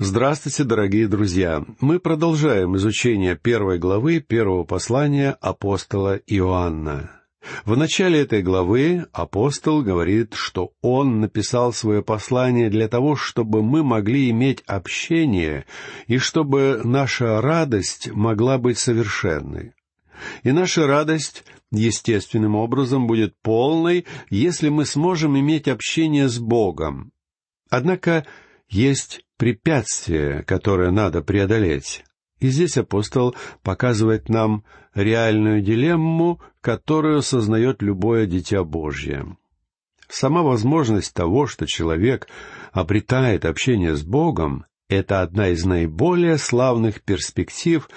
Здравствуйте, дорогие друзья! Мы продолжаем изучение первой главы первого послания апостола Иоанна. В начале этой главы апостол говорит, что он написал свое послание для того, чтобы мы могли иметь общение и чтобы наша радость могла быть совершенной. И наша радость естественным образом будет полной, если мы сможем иметь общение с Богом. Однако есть препятствие, которое надо преодолеть. И здесь апостол показывает нам реальную дилемму, которую сознает любое дитя Божье. Сама возможность того, что человек обретает общение с Богом, это одна из наиболее славных перспектив,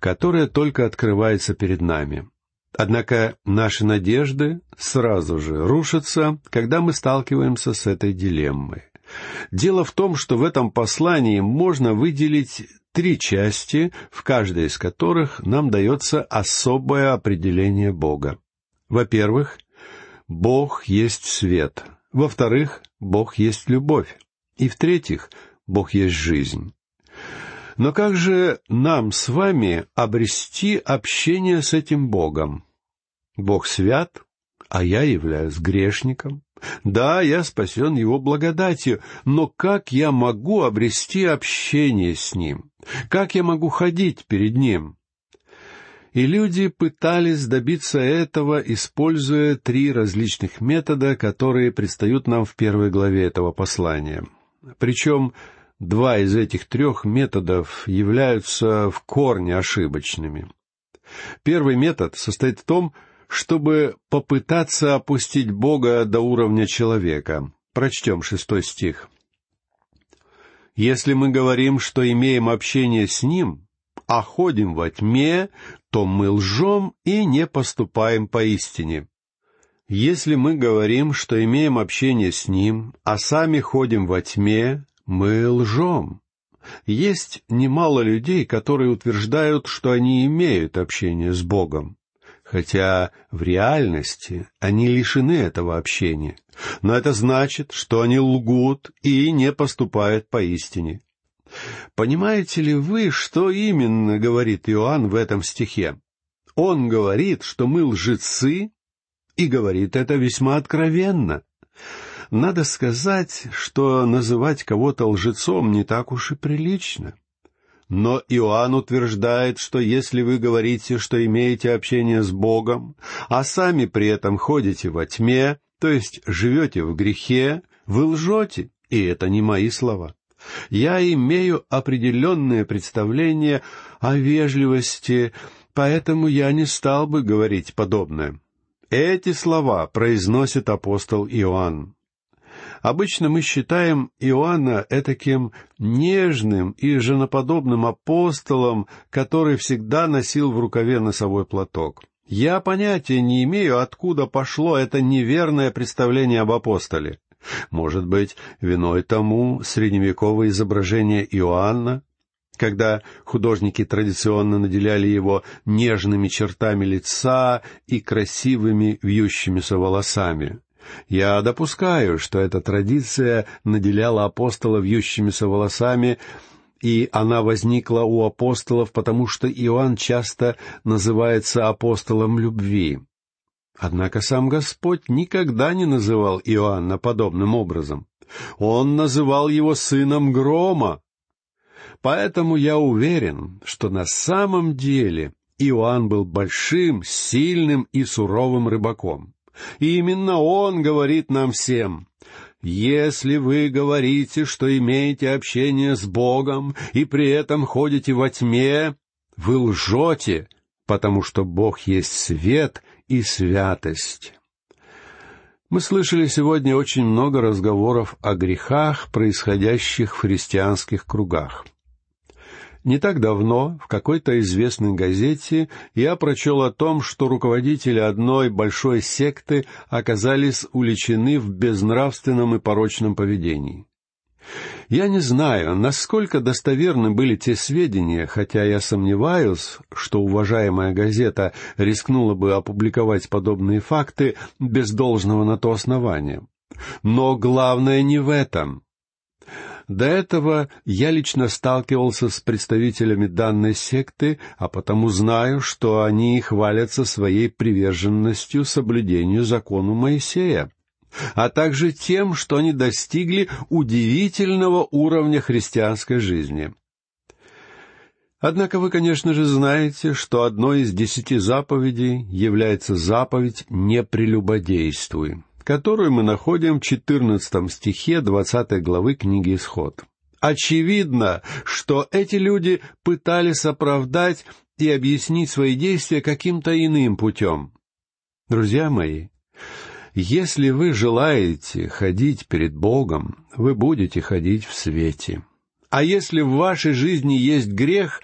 которая только открывается перед нами. Однако наши надежды сразу же рушатся, когда мы сталкиваемся с этой дилеммой. Дело в том, что в этом послании можно выделить три части, в каждой из которых нам дается особое определение Бога. Во-первых, Бог есть свет. Во-вторых, Бог есть любовь. И в-третьих, Бог есть жизнь. Но как же нам с вами обрести общение с этим Богом? Бог свят, а я являюсь грешником. Да, я спасен Его благодатью, но как я могу обрести общение с Ним? Как я могу ходить перед Ним? И люди пытались добиться этого, используя три различных метода, которые предстают нам в первой главе этого послания. Причем два из этих трех методов являются в корне ошибочными. Первый метод состоит в том, чтобы попытаться опустить Бога до уровня человека. Прочтем шестой стих. «Если мы говорим, что имеем общение с Ним, а ходим во тьме, то мы лжем и не поступаем поистине. Если мы говорим, что имеем общение с Ним, а сами ходим во тьме, мы лжем. Есть немало людей, которые утверждают, что они имеют общение с Богом хотя в реальности они лишены этого общения. Но это значит, что они лгут и не поступают поистине. Понимаете ли вы, что именно говорит Иоанн в этом стихе? Он говорит, что мы лжецы, и говорит это весьма откровенно. Надо сказать, что называть кого-то лжецом не так уж и прилично. Но Иоанн утверждает, что если вы говорите, что имеете общение с Богом, а сами при этом ходите во тьме, то есть живете в грехе, вы лжете, и это не мои слова. Я имею определенное представление о вежливости, поэтому я не стал бы говорить подобное. Эти слова произносит апостол Иоанн. Обычно мы считаем Иоанна этаким нежным и женоподобным апостолом, который всегда носил в рукаве носовой платок. Я понятия не имею, откуда пошло это неверное представление об апостоле. Может быть, виной тому средневековое изображение Иоанна, когда художники традиционно наделяли его нежными чертами лица и красивыми вьющимися волосами. Я допускаю, что эта традиция наделяла апостола вьющимися волосами, и она возникла у апостолов, потому что Иоанн часто называется апостолом любви. Однако сам Господь никогда не называл Иоанна подобным образом. Он называл его сыном грома. Поэтому я уверен, что на самом деле Иоанн был большим, сильным и суровым рыбаком. И именно Он говорит нам всем, «Если вы говорите, что имеете общение с Богом и при этом ходите во тьме, вы лжете, потому что Бог есть свет и святость». Мы слышали сегодня очень много разговоров о грехах, происходящих в христианских кругах. Не так давно в какой-то известной газете я прочел о том, что руководители одной большой секты оказались уличены в безнравственном и порочном поведении. Я не знаю, насколько достоверны были те сведения, хотя я сомневаюсь, что уважаемая газета рискнула бы опубликовать подобные факты без должного на то основания. Но главное не в этом. До этого я лично сталкивался с представителями данной секты, а потому знаю, что они хвалятся своей приверженностью соблюдению закону Моисея, а также тем, что они достигли удивительного уровня христианской жизни. Однако вы, конечно же, знаете, что одной из десяти заповедей является заповедь «не прелюбодействуй», которую мы находим в 14 стихе 20 главы книги «Исход». Очевидно, что эти люди пытались оправдать и объяснить свои действия каким-то иным путем. Друзья мои, если вы желаете ходить перед Богом, вы будете ходить в свете. А если в вашей жизни есть грех,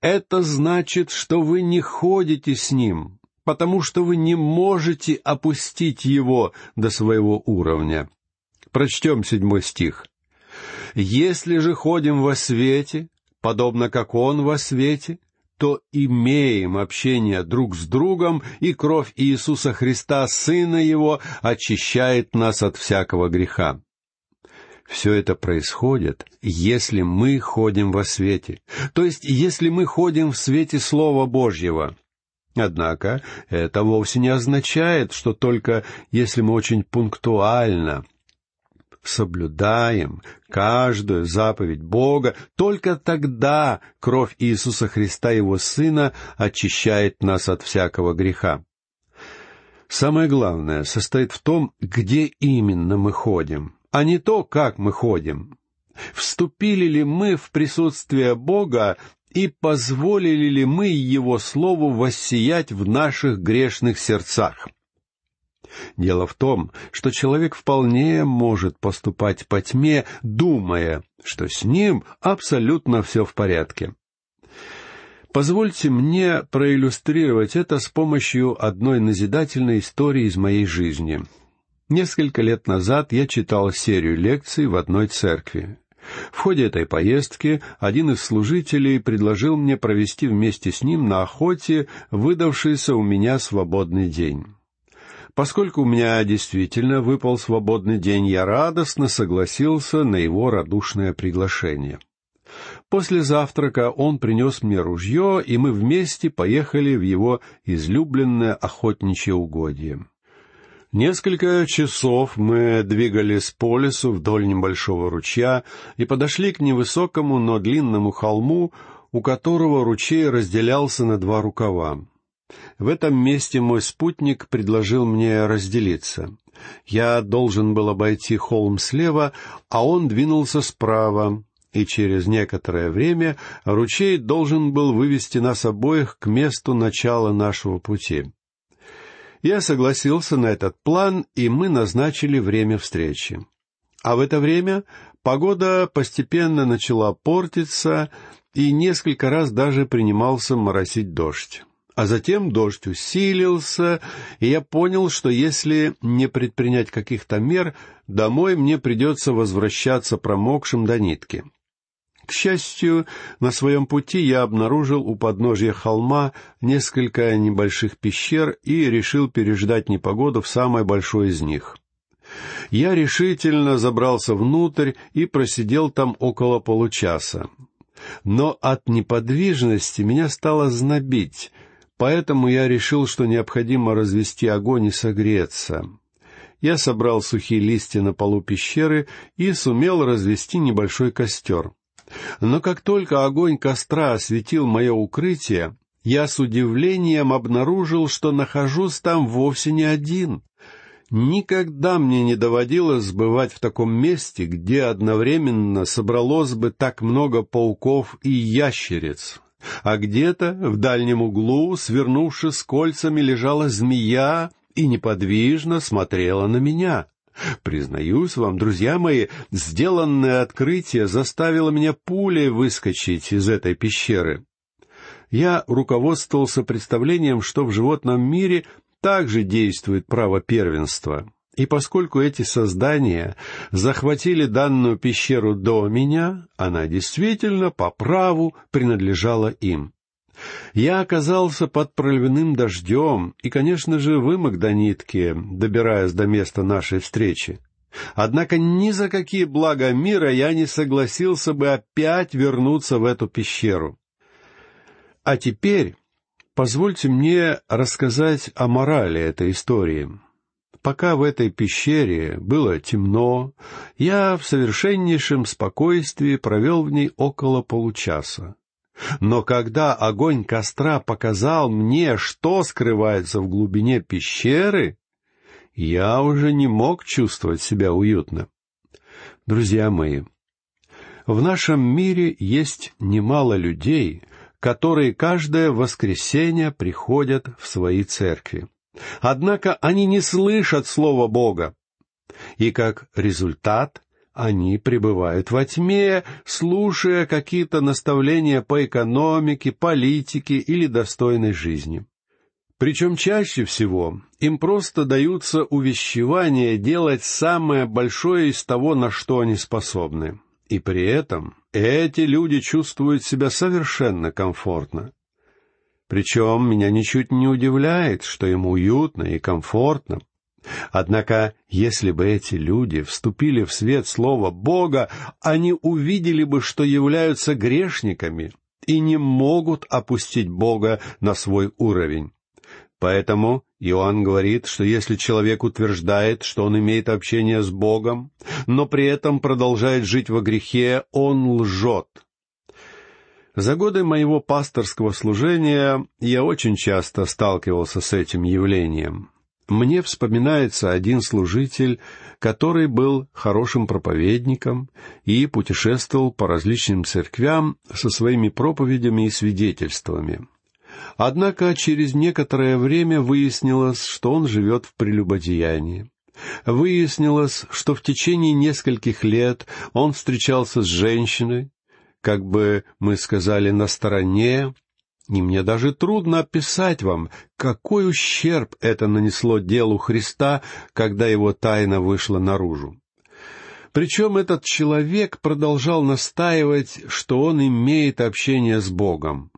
это значит, что вы не ходите с Ним, потому что вы не можете опустить Его до своего уровня. Прочтем седьмой стих. «Если же ходим во свете, подобно как Он во свете, то имеем общение друг с другом, и кровь Иисуса Христа, Сына Его, очищает нас от всякого греха. Все это происходит, если мы ходим во свете, то есть если мы ходим в свете Слова Божьего. Однако это вовсе не означает, что только если мы очень пунктуально соблюдаем каждую заповедь Бога, только тогда кровь Иисуса Христа, Его Сына, очищает нас от всякого греха. Самое главное состоит в том, где именно мы ходим — а не то, как мы ходим. Вступили ли мы в присутствие Бога и позволили ли мы Его Слову воссиять в наших грешных сердцах? Дело в том, что человек вполне может поступать по тьме, думая, что с ним абсолютно все в порядке. Позвольте мне проиллюстрировать это с помощью одной назидательной истории из моей жизни. Несколько лет назад я читал серию лекций в одной церкви. В ходе этой поездки один из служителей предложил мне провести вместе с ним на охоте выдавшийся у меня свободный день. Поскольку у меня действительно выпал свободный день, я радостно согласился на его радушное приглашение. После завтрака он принес мне ружье, и мы вместе поехали в его излюбленное охотничье угодье. Несколько часов мы двигались по лесу вдоль небольшого ручья и подошли к невысокому, но длинному холму, у которого ручей разделялся на два рукава. В этом месте мой спутник предложил мне разделиться. Я должен был обойти холм слева, а он двинулся справа, и через некоторое время ручей должен был вывести нас обоих к месту начала нашего пути. Я согласился на этот план, и мы назначили время встречи. А в это время погода постепенно начала портиться, и несколько раз даже принимался моросить дождь. А затем дождь усилился, и я понял, что если не предпринять каких-то мер, домой мне придется возвращаться промокшим до нитки. К счастью, на своем пути я обнаружил у подножья холма несколько небольших пещер и решил переждать непогоду в самой большой из них. Я решительно забрался внутрь и просидел там около получаса. Но от неподвижности меня стало знобить, поэтому я решил, что необходимо развести огонь и согреться. Я собрал сухие листья на полу пещеры и сумел развести небольшой костер. Но как только огонь костра осветил мое укрытие, я с удивлением обнаружил, что нахожусь там вовсе не один. Никогда мне не доводилось бывать в таком месте, где одновременно собралось бы так много пауков и ящериц. А где-то в дальнем углу, свернувшись кольцами, лежала змея и неподвижно смотрела на меня. Признаюсь вам, друзья мои, сделанное открытие заставило меня пулей выскочить из этой пещеры. Я руководствовался представлением, что в животном мире также действует право первенства. И поскольку эти создания захватили данную пещеру до меня, она действительно по праву принадлежала им. Я оказался под проливным дождем и, конечно же, вымок до нитки, добираясь до места нашей встречи. Однако ни за какие блага мира я не согласился бы опять вернуться в эту пещеру. А теперь позвольте мне рассказать о морали этой истории. Пока в этой пещере было темно, я в совершеннейшем спокойствии провел в ней около получаса. Но когда огонь костра показал мне, что скрывается в глубине пещеры, я уже не мог чувствовать себя уютно. Друзья мои, в нашем мире есть немало людей, которые каждое воскресенье приходят в свои церкви. Однако они не слышат Слова Бога. И как результат они пребывают во тьме, слушая какие-то наставления по экономике, политике или достойной жизни. Причем чаще всего им просто даются увещевания делать самое большое из того, на что они способны. И при этом эти люди чувствуют себя совершенно комфортно. Причем меня ничуть не удивляет, что им уютно и комфортно. Однако, если бы эти люди вступили в свет Слова Бога, они увидели бы, что являются грешниками и не могут опустить Бога на свой уровень. Поэтому Иоанн говорит, что если человек утверждает, что он имеет общение с Богом, но при этом продолжает жить во грехе, он лжет. За годы моего пасторского служения я очень часто сталкивался с этим явлением. Мне вспоминается один служитель, который был хорошим проповедником и путешествовал по различным церквям со своими проповедями и свидетельствами. Однако через некоторое время выяснилось, что он живет в прелюбодеянии. Выяснилось, что в течение нескольких лет он встречался с женщиной, как бы мы сказали, на стороне, и мне даже трудно описать вам, какой ущерб это нанесло делу Христа, когда его тайна вышла наружу. Причем этот человек продолжал настаивать, что он имеет общение с Богом.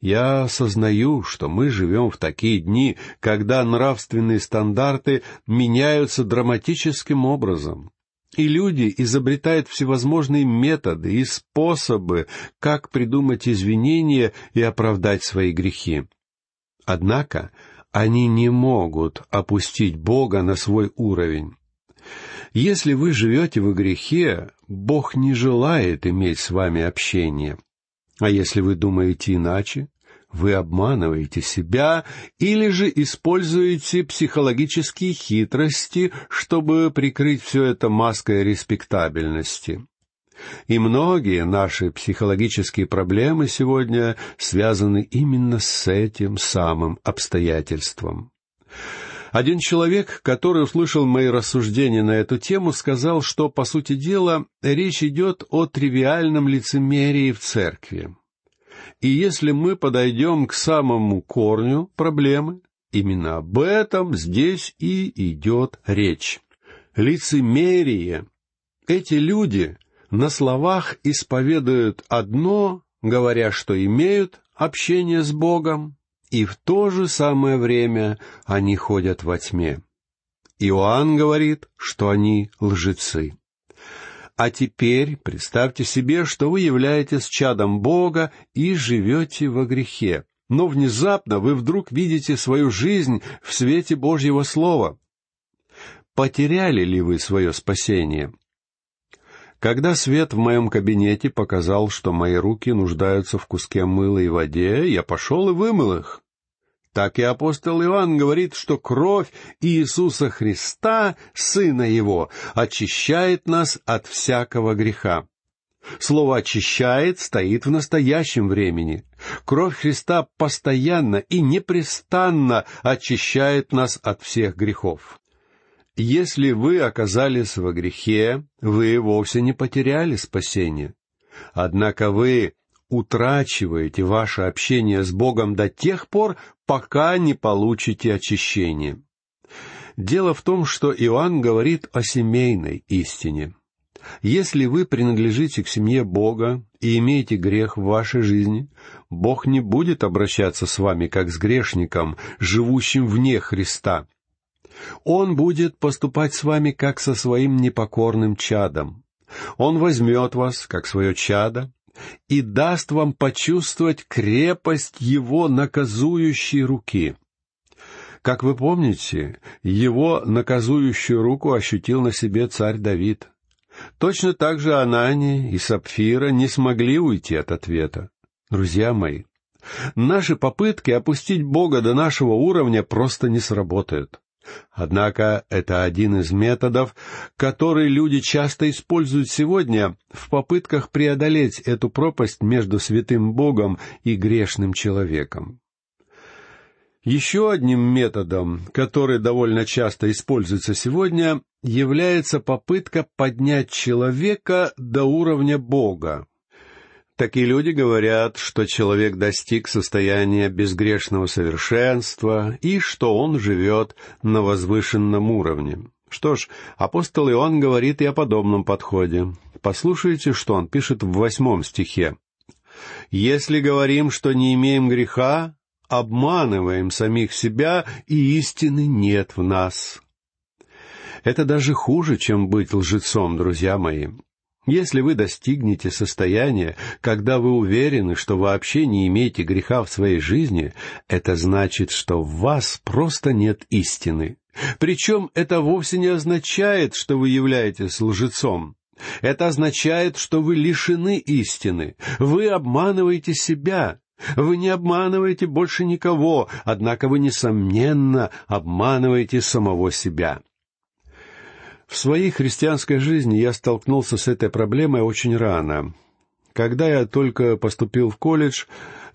Я осознаю, что мы живем в такие дни, когда нравственные стандарты меняются драматическим образом, и люди изобретают всевозможные методы и способы, как придумать извинения и оправдать свои грехи. Однако они не могут опустить Бога на свой уровень. Если вы живете в грехе, Бог не желает иметь с вами общения. А если вы думаете иначе, вы обманываете себя или же используете психологические хитрости, чтобы прикрыть все это маской респектабельности. И многие наши психологические проблемы сегодня связаны именно с этим самым обстоятельством. Один человек, который услышал мои рассуждения на эту тему, сказал, что, по сути дела, речь идет о тривиальном лицемерии в церкви. И если мы подойдем к самому корню проблемы, именно об этом здесь и идет речь. Лицемерие. Эти люди на словах исповедуют одно, говоря, что имеют общение с Богом, и в то же самое время они ходят во тьме. Иоанн говорит, что они лжецы. А теперь представьте себе, что вы являетесь чадом Бога и живете во грехе. Но внезапно вы вдруг видите свою жизнь в свете Божьего Слова. Потеряли ли вы свое спасение? Когда свет в моем кабинете показал, что мои руки нуждаются в куске мыла и воде, я пошел и вымыл их. Так и апостол Иоанн говорит, что кровь Иисуса Христа, Сына Его, очищает нас от всякого греха. Слово «очищает» стоит в настоящем времени. Кровь Христа постоянно и непрестанно очищает нас от всех грехов. Если вы оказались во грехе, вы вовсе не потеряли спасение. Однако вы утрачиваете ваше общение с Богом до тех пор, пока не получите очищение. Дело в том, что Иоанн говорит о семейной истине. Если вы принадлежите к семье Бога и имеете грех в вашей жизни, Бог не будет обращаться с вами как с грешником, живущим вне Христа. Он будет поступать с вами как со своим непокорным чадом. Он возьмет вас, как свое чадо, и даст вам почувствовать крепость его наказующей руки. Как вы помните, его наказующую руку ощутил на себе царь Давид. Точно так же Анани и Сапфира не смогли уйти от ответа. Друзья мои, наши попытки опустить Бога до нашего уровня просто не сработают. Однако это один из методов, который люди часто используют сегодня в попытках преодолеть эту пропасть между святым Богом и грешным человеком. Еще одним методом, который довольно часто используется сегодня, является попытка поднять человека до уровня Бога. Такие люди говорят, что человек достиг состояния безгрешного совершенства и что он живет на возвышенном уровне. Что ж, апостол Иоанн говорит и о подобном подходе. Послушайте, что он пишет в восьмом стихе. «Если говорим, что не имеем греха, обманываем самих себя, и истины нет в нас. Это даже хуже, чем быть лжецом, друзья мои. Если вы достигнете состояния, когда вы уверены, что вообще не имеете греха в своей жизни, это значит, что в вас просто нет истины. Причем это вовсе не означает, что вы являетесь лжецом. Это означает, что вы лишены истины. Вы обманываете себя. Вы не обманываете больше никого, однако вы, несомненно, обманываете самого себя. В своей христианской жизни я столкнулся с этой проблемой очень рано. Когда я только поступил в колледж,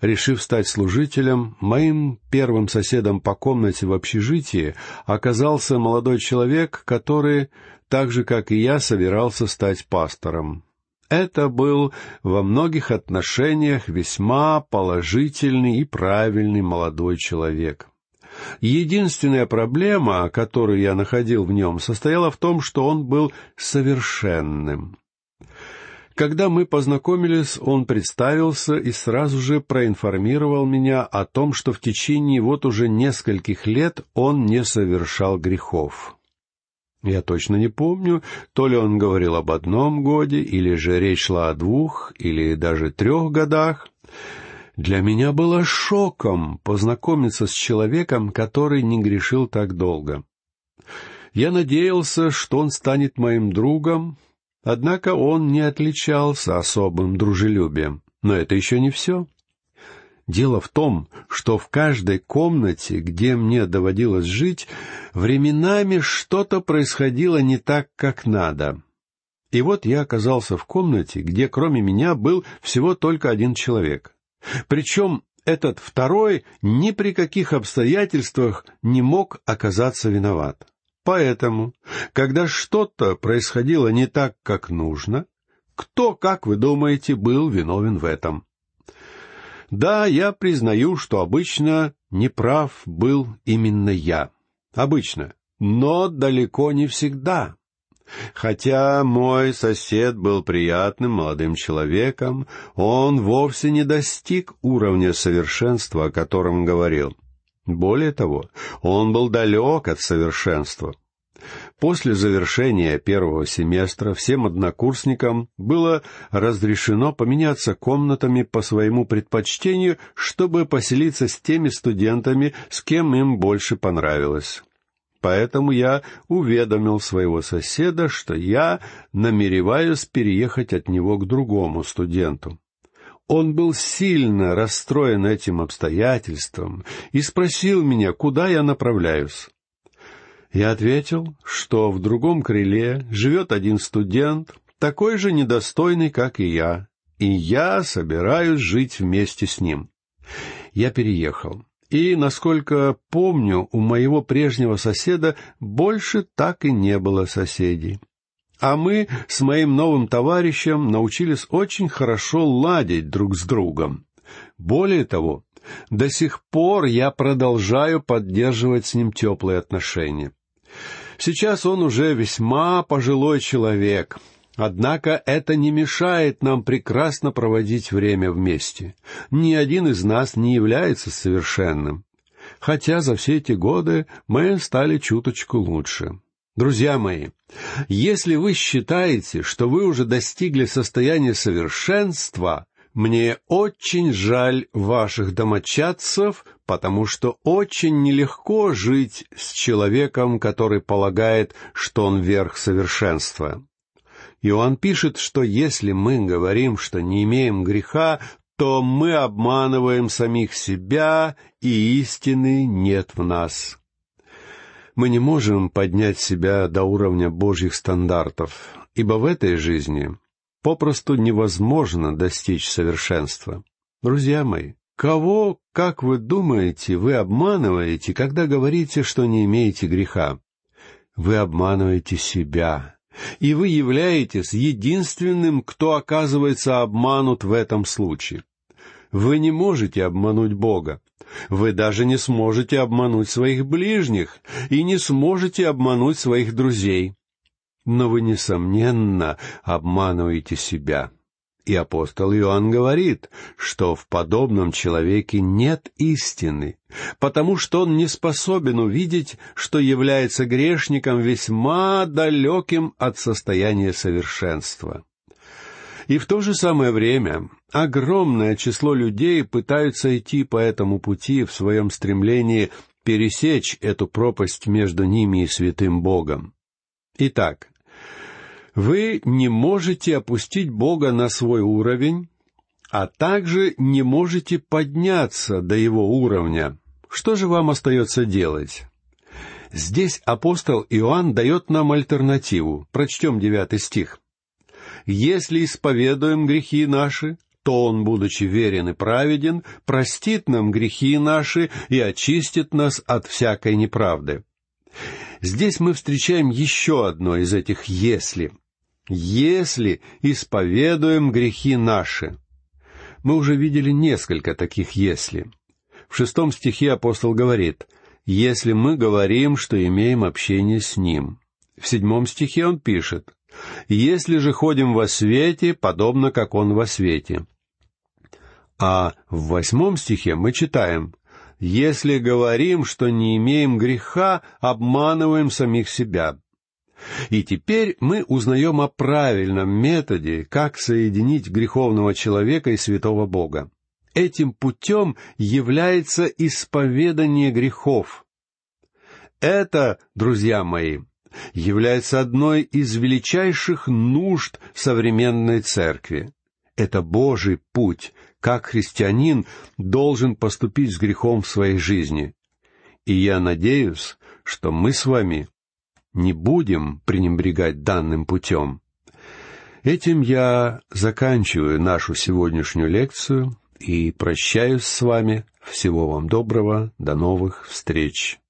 решив стать служителем, моим первым соседом по комнате в общежитии оказался молодой человек, который, так же как и я, собирался стать пастором. Это был во многих отношениях весьма положительный и правильный молодой человек. Единственная проблема, которую я находил в нем, состояла в том, что он был совершенным. Когда мы познакомились, он представился и сразу же проинформировал меня о том, что в течение вот уже нескольких лет он не совершал грехов. Я точно не помню, то ли он говорил об одном годе, или же речь шла о двух, или даже трех годах. Для меня было шоком познакомиться с человеком, который не грешил так долго. Я надеялся, что он станет моим другом, однако он не отличался особым дружелюбием. Но это еще не все. Дело в том, что в каждой комнате, где мне доводилось жить, временами что-то происходило не так, как надо. И вот я оказался в комнате, где кроме меня был всего только один человек. Причем этот второй ни при каких обстоятельствах не мог оказаться виноват. Поэтому, когда что-то происходило не так, как нужно, кто, как вы думаете, был виновен в этом? Да, я признаю, что обычно неправ был именно я. Обычно. Но далеко не всегда. Хотя мой сосед был приятным молодым человеком, он вовсе не достиг уровня совершенства, о котором говорил. Более того, он был далек от совершенства. После завершения первого семестра всем однокурсникам было разрешено поменяться комнатами по своему предпочтению, чтобы поселиться с теми студентами, с кем им больше понравилось. Поэтому я уведомил своего соседа, что я намереваюсь переехать от него к другому студенту. Он был сильно расстроен этим обстоятельством и спросил меня, куда я направляюсь. Я ответил, что в другом крыле живет один студент, такой же недостойный, как и я, и я собираюсь жить вместе с ним. Я переехал. И, насколько помню, у моего прежнего соседа больше так и не было соседей. А мы с моим новым товарищем научились очень хорошо ладить друг с другом. Более того, до сих пор я продолжаю поддерживать с ним теплые отношения. Сейчас он уже весьма пожилой человек, однако это не мешает нам прекрасно проводить время вместе. Ни один из нас не является совершенным. хотя за все эти годы мы стали чуточку лучше. Друзья мои, если вы считаете, что вы уже достигли состояния совершенства, мне очень жаль ваших домочадцев, потому что очень нелегко жить с человеком, который полагает, что он верх совершенства. Иоанн пишет, что если мы говорим, что не имеем греха, то мы обманываем самих себя, и истины нет в нас. Мы не можем поднять себя до уровня Божьих стандартов, ибо в этой жизни попросту невозможно достичь совершенства. Друзья мои, кого, как вы думаете, вы обманываете, когда говорите, что не имеете греха? Вы обманываете себя, и вы являетесь единственным, кто оказывается обманут в этом случае. Вы не можете обмануть Бога. Вы даже не сможете обмануть своих ближних и не сможете обмануть своих друзей. Но вы, несомненно, обманываете себя. И апостол Иоанн говорит, что в подобном человеке нет истины, потому что он не способен увидеть, что является грешником весьма далеким от состояния совершенства. И в то же самое время огромное число людей пытаются идти по этому пути в своем стремлении пересечь эту пропасть между ними и святым Богом. Итак, вы не можете опустить Бога на свой уровень, а также не можете подняться до его уровня. Что же вам остается делать? Здесь апостол Иоанн дает нам альтернативу. Прочтем девятый стих. «Если исповедуем грехи наши, то Он, будучи верен и праведен, простит нам грехи наши и очистит нас от всякой неправды». Здесь мы встречаем еще одно из этих «если» если исповедуем грехи наши. Мы уже видели несколько таких «если». В шестом стихе апостол говорит «если мы говорим, что имеем общение с Ним». В седьмом стихе он пишет «если же ходим во свете, подобно как Он во свете». А в восьмом стихе мы читаем «если говорим, что не имеем греха, обманываем самих себя». И теперь мы узнаем о правильном методе, как соединить греховного человека и святого Бога. Этим путем является исповедание грехов. Это, друзья мои, является одной из величайших нужд современной церкви. Это Божий путь, как христианин должен поступить с грехом в своей жизни. И я надеюсь, что мы с вами не будем пренебрегать данным путем. Этим я заканчиваю нашу сегодняшнюю лекцию и прощаюсь с вами. Всего вам доброго, до новых встреч.